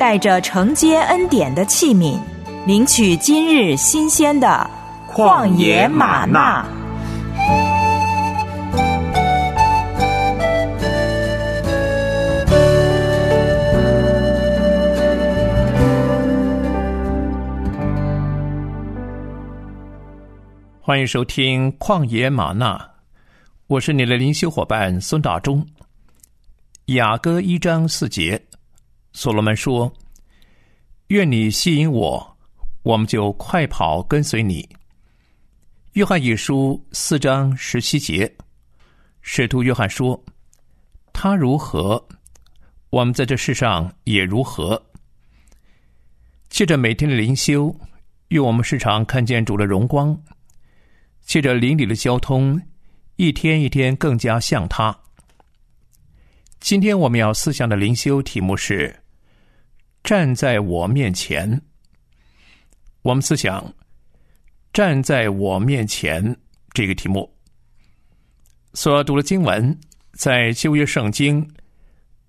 带着承接恩典的器皿，领取今日新鲜的旷野吗哪。欢迎收听《旷野吗哪》，我是你的灵修伙伴孙大中。雅歌一章四节，所罗门说：“愿你吸引我，我们就快跑跟随你。”约翰一书四章十七节，使徒约翰说：“他如何，我们在这世上也如何。”借着每天的灵修，愿我们时常看见主的荣光。借着邻里的交通，一天一天更加像他。今天我们要思想的灵修题目是“站在我面前”。我们思想“站在我面前”这个题目。所读的经文在旧约圣经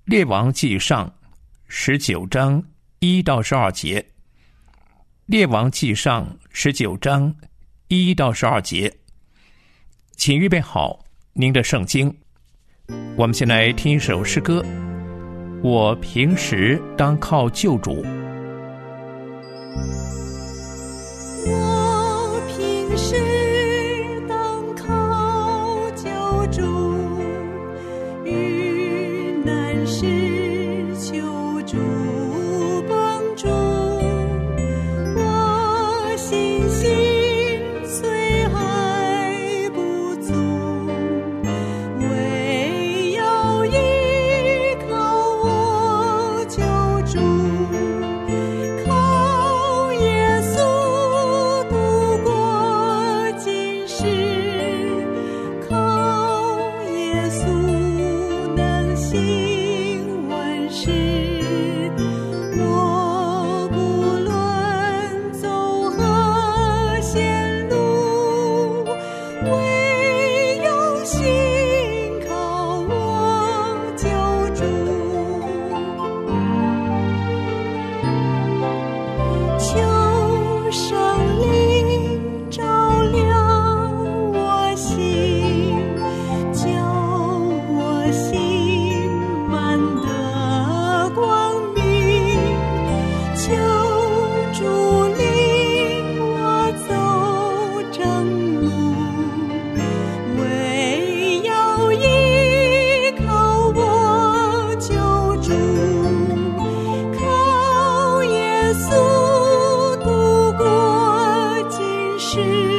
列王记上十九章一到十二节。列王记上十九章。一到十二节，请预备好您的圣经。我们先来听一首诗歌。我平时当靠救主。我平时 Jesús. 去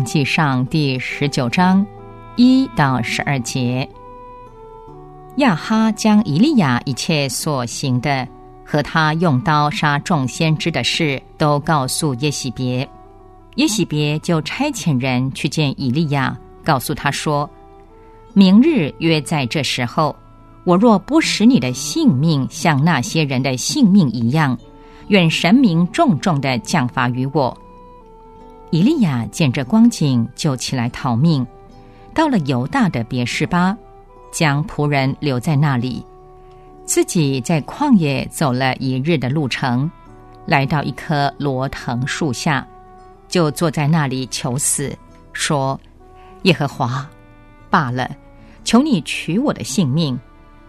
王纪上第十九章一到十二节。亚哈将以利亚一切所行的和他用刀杀众先知的事都告诉耶洗别，耶洗别就差遣人去见以利亚，告诉他说：“明日约在这时候，我若不使你的性命像那些人的性命一样，愿神明重重的降罚于我。”以利亚见这光景，就起来逃命，到了犹大的别是巴。将仆人留在那里，自己在旷野走了一日的路程，来到一棵罗藤树下，就坐在那里求死，说：“耶和华，罢了，求你取我的性命，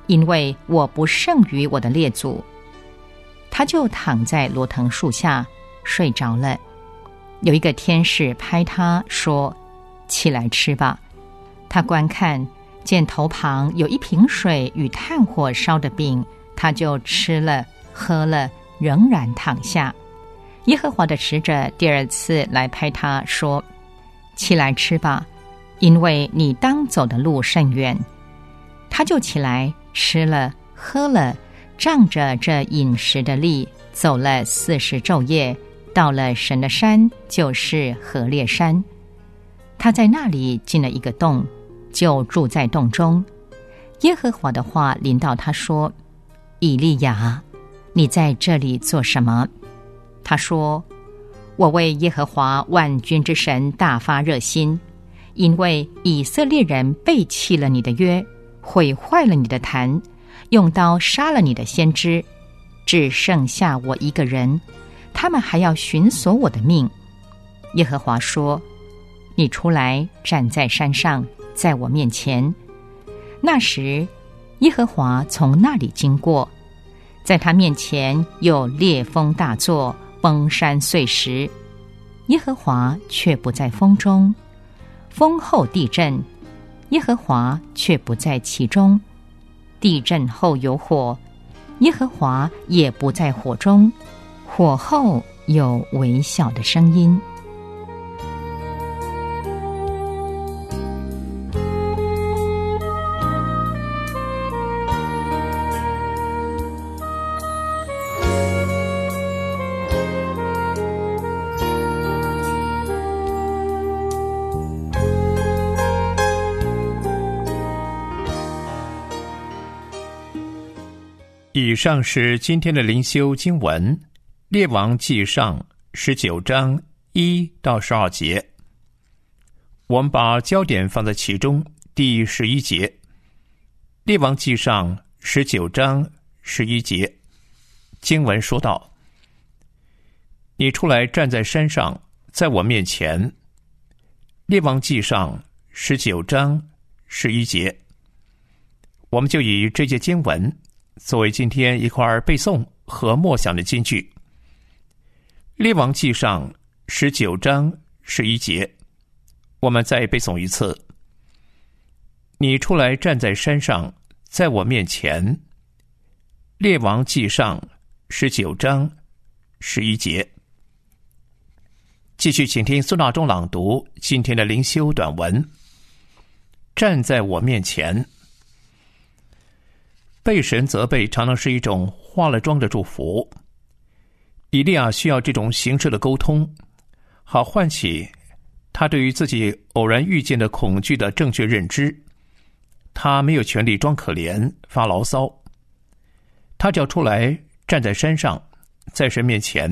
因为我不胜于我的列祖。”他就躺在罗藤树下睡着了。有一个天使拍他说：“起来吃吧。”他观看。见头旁有一瓶水与炭火烧的饼，他就吃了喝了，仍然躺下。耶和华的使者第二次来拍他说：“起来吃吧，因为你当走的路甚远。”他就起来吃了喝了，仗着这饮食的力，走了四十昼夜，到了神的山，就是何烈山。他在那里进了一个洞。就住在洞中，耶和华的话临到他说：“以利亚，你在这里做什么？”他说：“我为耶和华万军之神大发热心，因为以色列人背弃了你的约，毁坏了你的坛，用刀杀了你的先知，只剩下我一个人，他们还要寻索我的命。”耶和华说：“你出来站在山上。”在我面前，那时，耶和华从那里经过，在他面前有烈风大作，崩山碎石。耶和华却不在风中，风后地震，耶和华却不在其中。地震后有火，耶和华也不在火中，火后有微小的声音。以上是今天的灵修经文，《列王记上》十九章一到十二节。我们把焦点放在其中第十一节，《列王记上》十九章十一节经文说道：“你出来站在山上，在我面前。”《列王记上》十九章十一节，我们就以这节经文。作为今天一块背诵和默想的金句，《列王纪上》十九章十一节，我们再背诵一次。你出来站在山上，在我面前，《列王纪上》十九章十一节。继续，请听孙大中朗读今天的灵修短文。站在我面前。被神责备常常是一种化了妆的祝福。以利亚需要这种形式的沟通，好唤起他对于自己偶然遇见的恐惧的正确认知。他没有权利装可怜发牢骚，他只要出来站在山上，在神面前，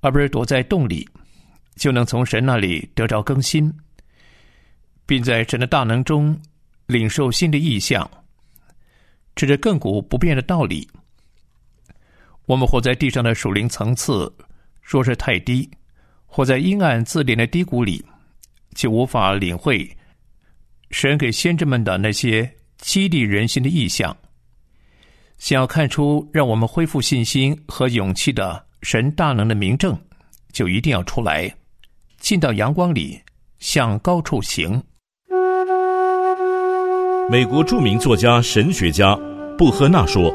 而不是躲在洞里，就能从神那里得着更新，并在神的大能中领受新的意象。这是亘古不变的道理。我们活在地上的属灵层次，若是太低，活在阴暗自怜的低谷里，就无法领会神给先知们的那些激励人心的意象。想要看出让我们恢复信心和勇气的神大能的明证，就一定要出来，进到阳光里，向高处行。美国著名作家、神学家布赫纳说：“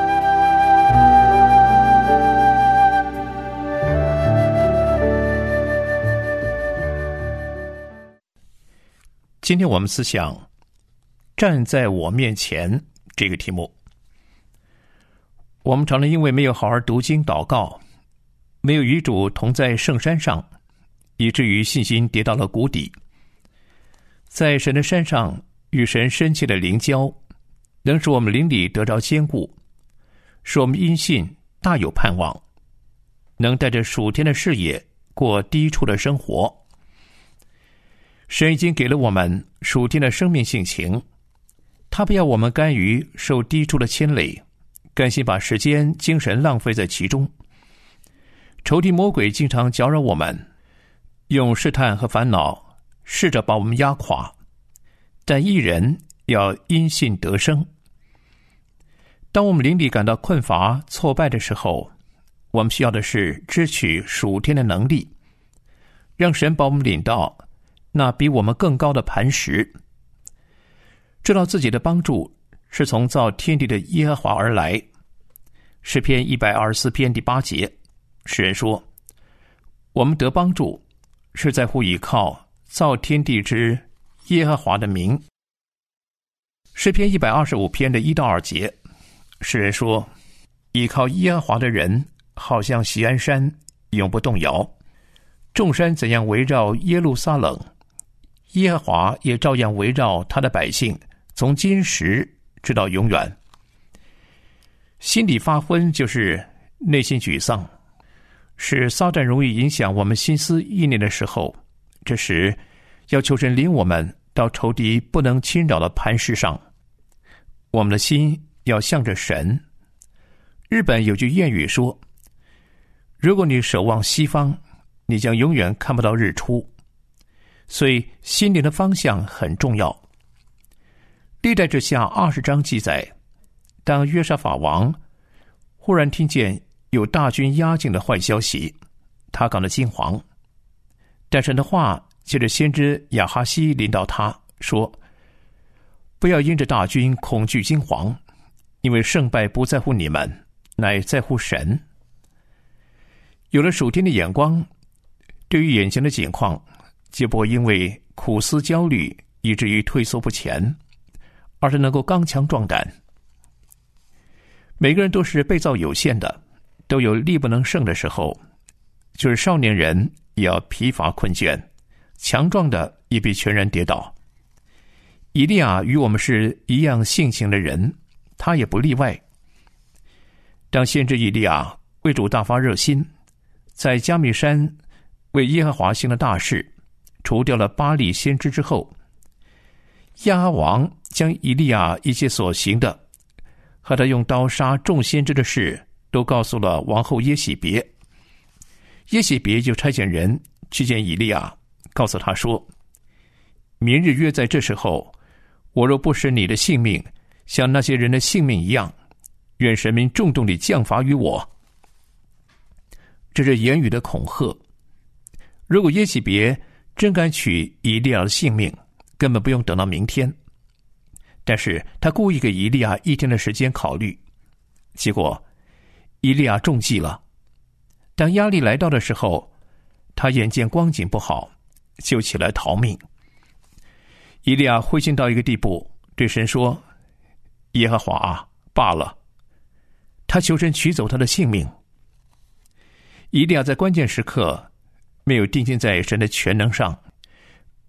今天我们思想站在我面前这个题目。我们常常因为没有好好读经祷告，没有与主同在圣山上，以至于信心跌到了谷底。在神的山上与神深切的灵交，能使我们灵里得着坚固，使我们因信大有盼望，能带着属天的视野过低处的生活。神已经给了我们属天的生命性情，他不要我们甘于受低处的牵累，甘心把时间、精神浪费在其中。仇敌魔鬼经常搅扰我们，用试探和烦恼试着把我们压垮，但一人要因信得生。当我们灵里感到困乏、挫败的时候，我们需要的是支取属天的能力，让神把我们领到。那比我们更高的磐石，知道自己的帮助是从造天地的耶和华而来。诗篇一百二十四篇第八节，诗人说：“我们得帮助，是在乎倚靠造天地之耶和华的名。”诗篇一百二十五篇的一到二节，诗人说：“倚靠耶和华的人，好像锡安山，永不动摇。众山怎样围绕耶路撒冷。”耶和华也照样围绕他的百姓，从今时直到永远。心里发昏就是内心沮丧，是撒旦容易影响我们心思意念的时候。这时要求神领我们到仇敌不能侵扰的磐石上，我们的心要向着神。日本有句谚语说：“如果你守望西方，你将永远看不到日出。”所以，心灵的方向很重要。历代志下二十章记载，当约沙法王忽然听见有大军压境的坏消息，他感到惊惶。但神的话借着先知亚哈西领到他说：“不要因着大军恐惧惊惶，因为胜败不在乎你们，乃在乎神。”有了属天的眼光，对于眼前的景况。就不会因为苦思焦虑以至于退缩不前，而是能够刚强壮胆。每个人都是被造有限的，都有力不能胜的时候。就是少年人也要疲乏困倦，强壮的也必全然跌倒。以利亚与我们是一样性情的人，他也不例外。当先知以利亚为主大发热心，在迦密山为耶和华行了大事。除掉了巴力先知之后，亚王将以利亚一切所行的和他用刀杀众先知的事都告诉了王后耶洗别。耶洗别就差遣人去见以利亚，告诉他说：“明日约在这时候，我若不使你的性命像那些人的性命一样，愿神明重重地降罚于我。”这是言语的恐吓。如果耶洗别，真敢取以利亚的性命，根本不用等到明天。但是他故意给以利亚一天的时间考虑，结果以利亚中计了。当压力来到的时候，他眼见光景不好，就起来逃命。伊利亚灰心到一个地步，对神说：“耶和华啊，罢了。”他求神取走他的性命。伊利亚在关键时刻。没有定睛在神的全能上，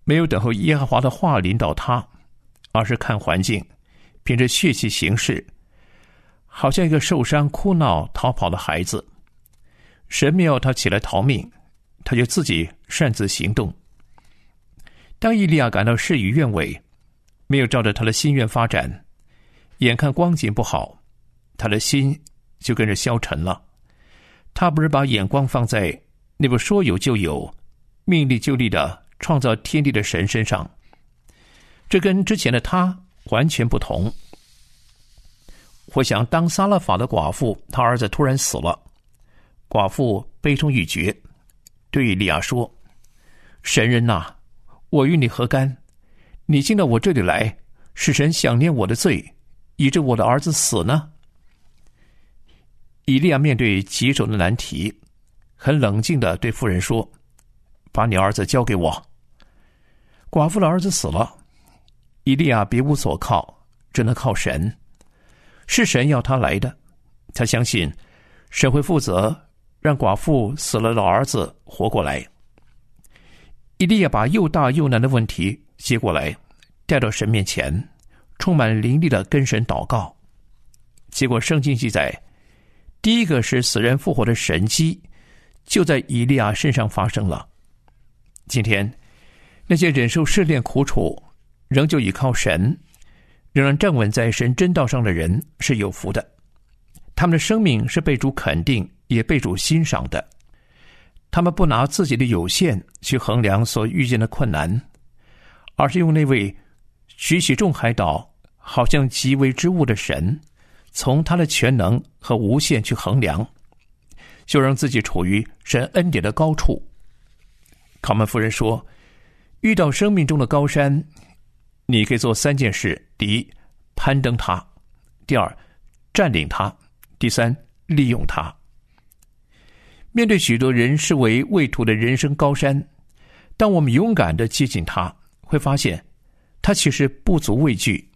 没有等候耶和华的话临到他，而是看环境，凭着血气行事，好像一个受伤、哭闹、逃跑的孩子。神没有他起来逃命，他就自己擅自行动。当以利亚感到事与愿违，没有照着他的心愿发展，眼看光景不好，他的心就跟着消沉了。他不是把眼光放在。那部说有就有、命立就立的创造天地的神身上，这跟之前的他完全不同。我想，当撒勒法的寡妇，她儿子突然死了，寡妇悲痛欲绝，对利亚说：“神人呐、我与你何干？你进到我这里来，是神想念我的罪，以致我的儿子死呢？”以利亚面对棘手的难题，很冷静的对妇人说：“把你儿子交给我。”寡妇的儿子死了，以利亚别无所靠，只能靠神。是神要他来的，他相信神会负责，让寡妇死了的儿子活过来。以利亚把又大又难的问题接过来，带到神面前，充满灵力的跟神祷告。结果圣经记载，第一个是死人复活的神迹，就在以利亚身上发生了。今天那些忍受试炼苦楚，仍旧依靠神。仍然站稳在神真道上的人是有福的，他们的生命是被主肯定，也被主欣赏的。他们不拿自己的有限去衡量所遇见的困难，而是用那位举起众海岛好像极微之物的神，从他的全能和无限去衡量，就让自己处于神恩典的高处。卡门夫人说：“遇到生命中的高山。”你可以做三件事：第一，攀登它；第二，占领它；第三，利用它。面对许多人视为畏途的人生高山，当我们勇敢的接近它，会发现它其实不足畏惧。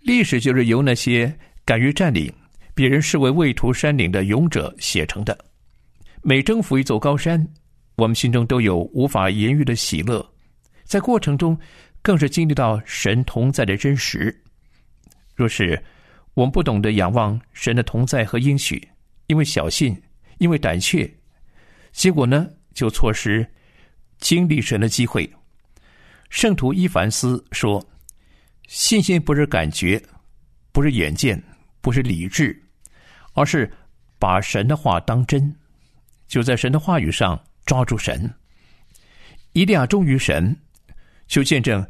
历史就是由那些敢于占领别人视为畏途山岭的勇者写成的。每征服一座高山，我们心中都有无法言喻的喜乐，在过程中。更是经历到神同在的真实。若是我们不懂得仰望神的同在和应许，因为小信，因为胆怯，结果呢，就错失经历神的机会。圣徒伊凡斯说：“信心不是感觉，不是眼见，不是理智，而是把神的话当真，就在神的话语上抓住神。一定要忠于神。”就见证，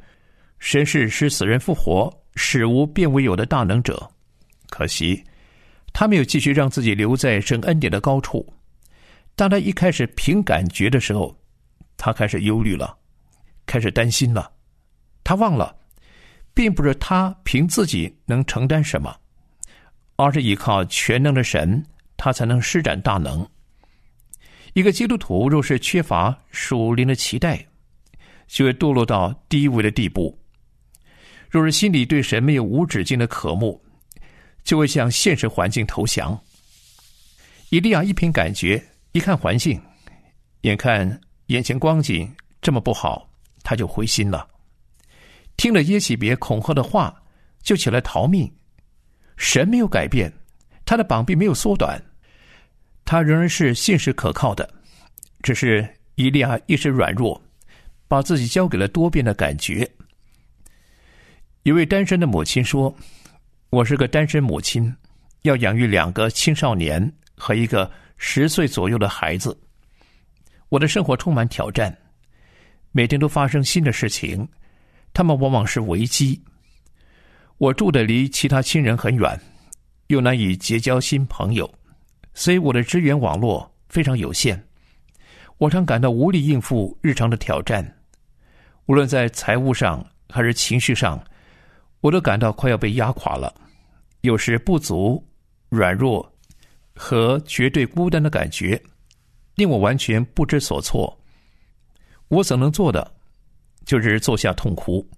神是使死人复活、使无变为有的大能者。可惜，他没有继续让自己留在神恩典的高处。当他一开始凭感觉的时候，他开始忧虑了，开始担心了。他忘了，并不是他凭自己能承担什么，而是依靠全能的神，他才能施展大能。一个基督徒若是缺乏属灵的期待，就会堕落到低微的地步。若是心里对神没有无止境的渴慕，就会向现实环境投降。以利亚一凭感觉，一看环境，眼看眼前光景这么不好，他就灰心了。听了耶洗别恐吓的话，就起来逃命。神没有改变，他的膀臂没有缩短，他仍然是信实可靠的。只是伊利亚一时软弱。把自己交给了多变的感觉。一位单身的母亲说：“我是个单身母亲，要养育两个青少年和一个十岁左右的孩子。我的生活充满挑战，每天都发生新的事情，他们往往是危机。我住的离其他亲人很远，又难以结交新朋友，所以我的支援网络非常有限。我常感到无力应付日常的挑战。”无论在财务上还是情绪上，我都感到快要被压垮了。有时不足、软弱和绝对孤单的感觉，令我完全不知所措。我所能做的，就是坐下痛哭。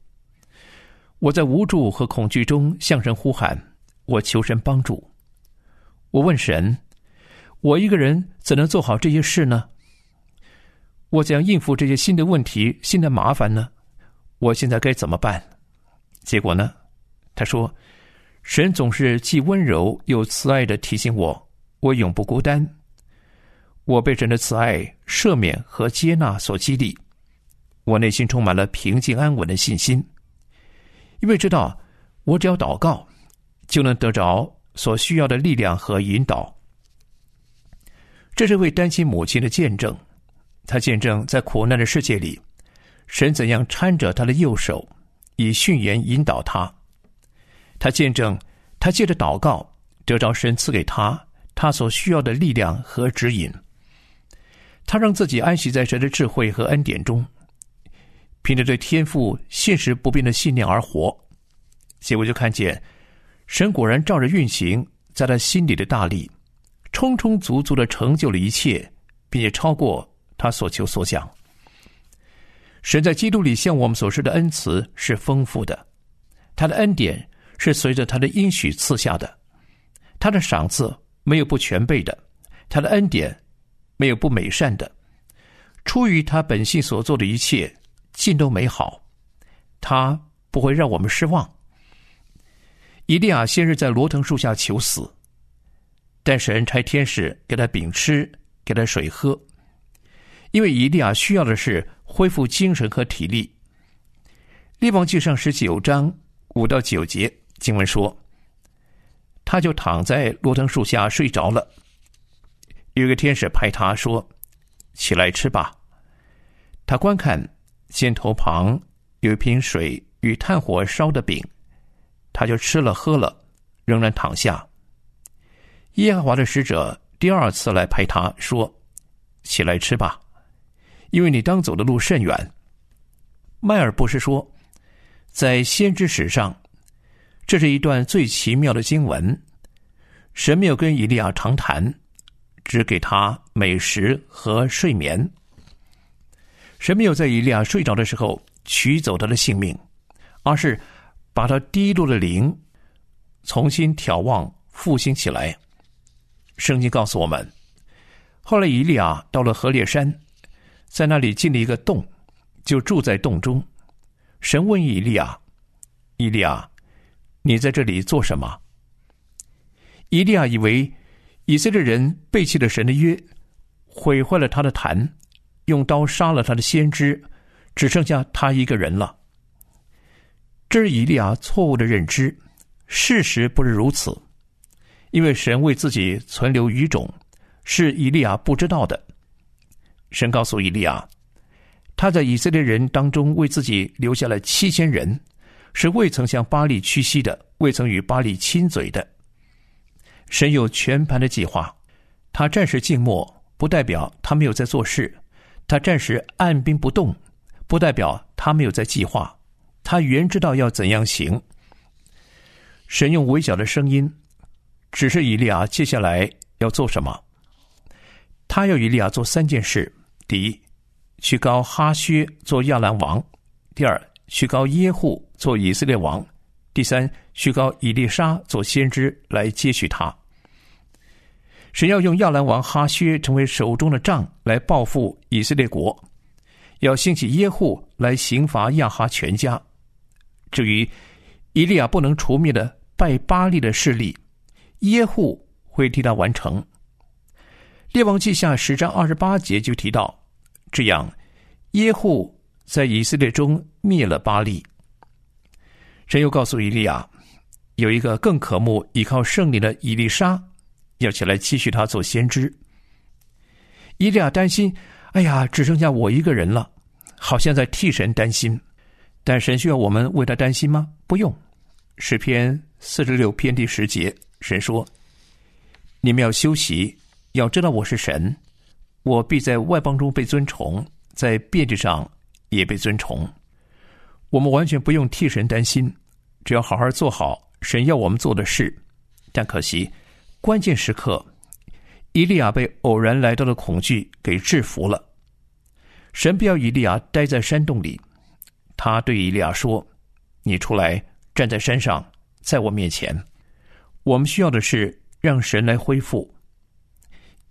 我在无助和恐惧中向神呼喊，我求神帮助。我问神：我一个人怎能做好这些事呢？我怎样应付这些新的问题、新的麻烦呢？我现在该怎么办？结果呢？他说：“神总是既温柔又慈爱的提醒我，我永不孤单。我被神的慈爱、赦免和接纳所激励，我内心充满了平静安稳的信心，因为知道我只要祷告，就能得着所需要的力量和引导。这是位单亲母亲的见证。”他见证在苦难的世界里，神怎样搀着他的右手，以训言引导他。他见证，他借着祷告得着神赐给他他所需要的力量和指引。他让自己安息在神的智慧和恩典中，凭着对天赋现实不变的信念而活。结果就看见，神果然照着运行在他心里的大力，充充足足的成就了一切，并且超过他所求所想。神在基督里向我们所施的恩慈是丰富的，他的恩典是随着他的应许赐下的，他的赏赐没有不全备的，他的恩典没有不美善的，出于他本性所做的一切尽都美好，他不会让我们失望。以利亚先是在罗藤树下求死，但神差天使给他饼吃，给他水喝，因为以利亚需要的是。恢复精神和体力。列王记上十九章五到九节经文说，他就躺在罗藤树下睡着了。有个天使拍他说：“起来吃吧。”他观看肩头旁有一瓶水与炭火烧的饼，他就吃了喝了，仍然躺下。耶和华的使者第二次来拍他说：“起来吃吧。”因为你当走的路甚远，迈尔博士说，在先知史上，这是一段最奇妙的经文。神没有跟以利亚长谈，只给他美食和睡眠。神没有在以利亚睡着的时候取走他的性命，而是把他低落的灵重新眺望复兴起来。圣经告诉我们，后来以利亚到了何烈山。在那里进了一个洞，就住在洞中。神问以利亚：“以利亚，你在这里做什么？”以利亚以为以色列人背弃了神的约，毁坏了他的坛，用刀杀了他的先知，只剩下他一个人了。这是以利亚错误的认知，事实不是如此，因为神为自己存留余种，是以利亚不知道的。神告诉以利亚，他在以色列人当中为自己留下了七千人，是未曾向巴力屈膝的，未曾与巴力亲嘴的。神有全盘的计划，他暂时静默，不代表他没有在做事；他暂时按兵不动，不代表他没有在计划。他原知道要怎样行。神用微小的声音指示以利亚接下来要做什么。他要以利亚做三件事。第一，去膏哈薛做亚兰王；第二，去膏耶户做以色列王；第三，去膏以利沙做先知来接续他。神要用亚兰王哈薛成为手中的杖来报复以色列国，要兴起耶户来刑罚亚哈全家。至于以利亚不能除灭的拜巴力的势力，耶户会替他完成。列王记下十章二十八节就提到，这样耶户在以色列中灭了巴力。神又告诉以利亚，有一个更可慕依靠圣灵的以利沙要起来继续他做先知。以利亚担心，哎呀，只剩下我一个人了，好像在替神担心。但神需要我们为他担心吗？不用。诗篇四十六篇第十节，神说：“你们要休息。”要知道我是神，我必在外邦中被尊崇，在遍地上也被尊崇。我们完全不用替神担心，只要好好做好神要我们做的事。但可惜，关键时刻，以利亚被偶然来到的恐惧给制服了。神不要以利亚待在山洞里，他对以利亚说：“你出来站在山上，在我面前。”我们需要的是让神来恢复。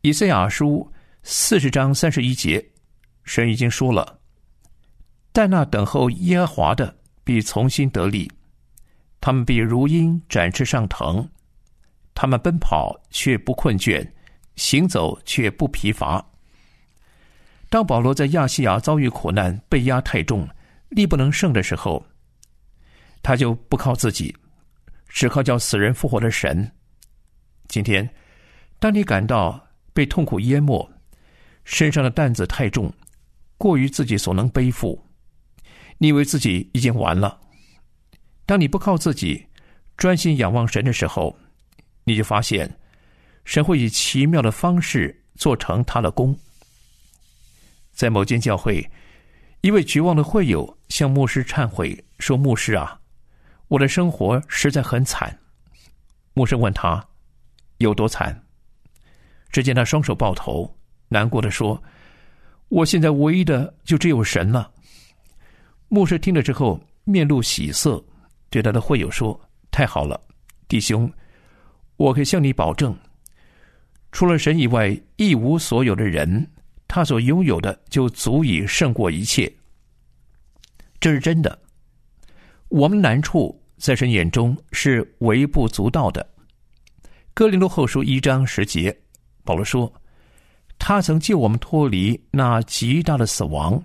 以赛亚书四十章三十一节，神已经说了：“但那等候耶和华的必从心得力，他们必如鹰展翅上腾，他们奔跑却不困倦，行走却不疲乏。”当保罗在亚细亚遭遇苦难、被压太重、力不能胜的时候，他就不靠自己，只靠叫死人复活的神。今天，当你感到被痛苦淹没，身上的担子太重，过于自己所能背负。你以为自己已经完了，当你不靠自己，专心仰望神的时候，你就发现神会以奇妙的方式做成他的工。在某间教会，一位绝望的会友向牧师忏悔说：“牧师啊，我的生活实在很惨。”牧师问他：“有多惨？”只见他双手抱头，难过的说：“我现在唯一的就只有神了。”牧师听了之后，面露喜色，对他的会友说：“太好了，弟兄，我可以向你保证，除了神以外，一无所有的人。”他所拥有的就足以胜过一切，这是真的。我们难处在神眼中是微不足道的。哥林多后书一章十节，保罗说：“他曾救我们脱离那极大的死亡，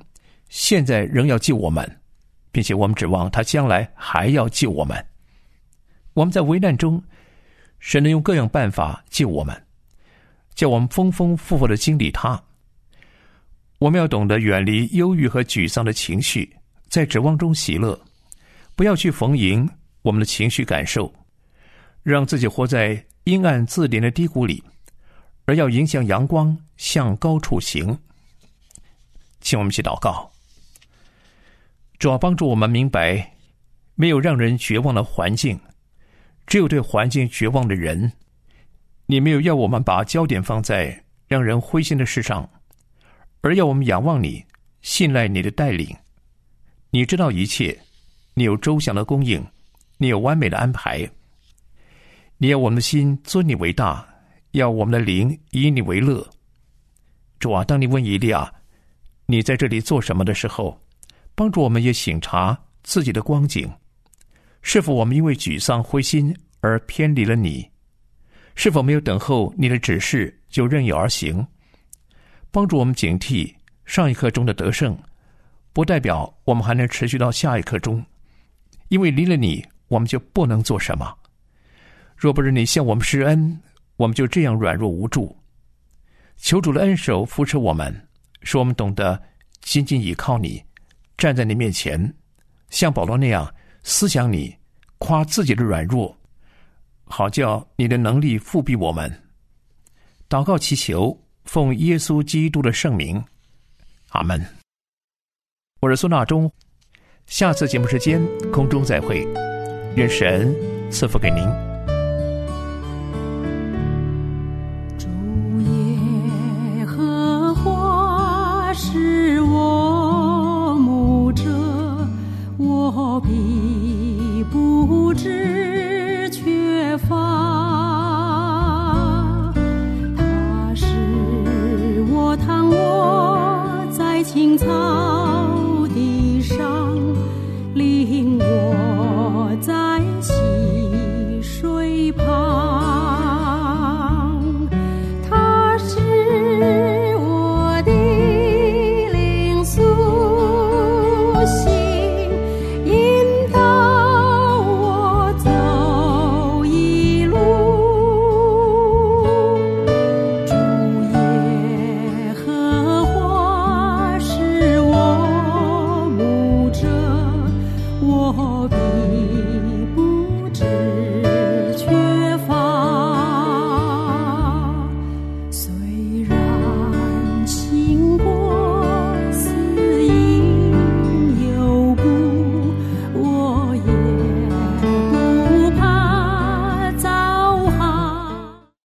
现在仍要救我们，并且我们指望他将来还要救我们。我们在危难中，神能用各样办法救我们，叫我们丰丰富富的经历他。”我们要懂得远离忧郁和沮丧的情绪，在指望中喜乐，不要去逢迎我们的情绪感受，让自己活在阴暗自怜的低谷里，而要迎向阳光，向高处行。请我们一起祷告，主要帮助我们明白，没有让人绝望的环境，只有对环境绝望的人。你没有要我们把焦点放在让人灰心的事上。而要我们仰望你，信赖你的带领。你知道一切，你有周详的供应，你有完美的安排。你要我们的心尊你为大，要我们的灵以你为乐。主啊，当你问以利亚，你在这里做什么的时候，帮助我们也省察自己的光景，是否我们因为沮丧灰心而偏离了你？是否没有等候你的指示就任意而行？帮助我们警惕上一刻中的得胜，不代表我们还能持续到下一刻中，因为离了你，我们就不能做什么。若不是你向我们施恩，我们就这样软弱无助。求主的恩手扶持我们，使我们懂得紧紧依靠你，站在你面前，像保罗那样思想你，夸自己的软弱，好叫你的能力复辟我们。祷告祈求。奉耶稣基督的圣名，阿门。我是苏纳中，下次节目时间空中再会，愿神赐福给您。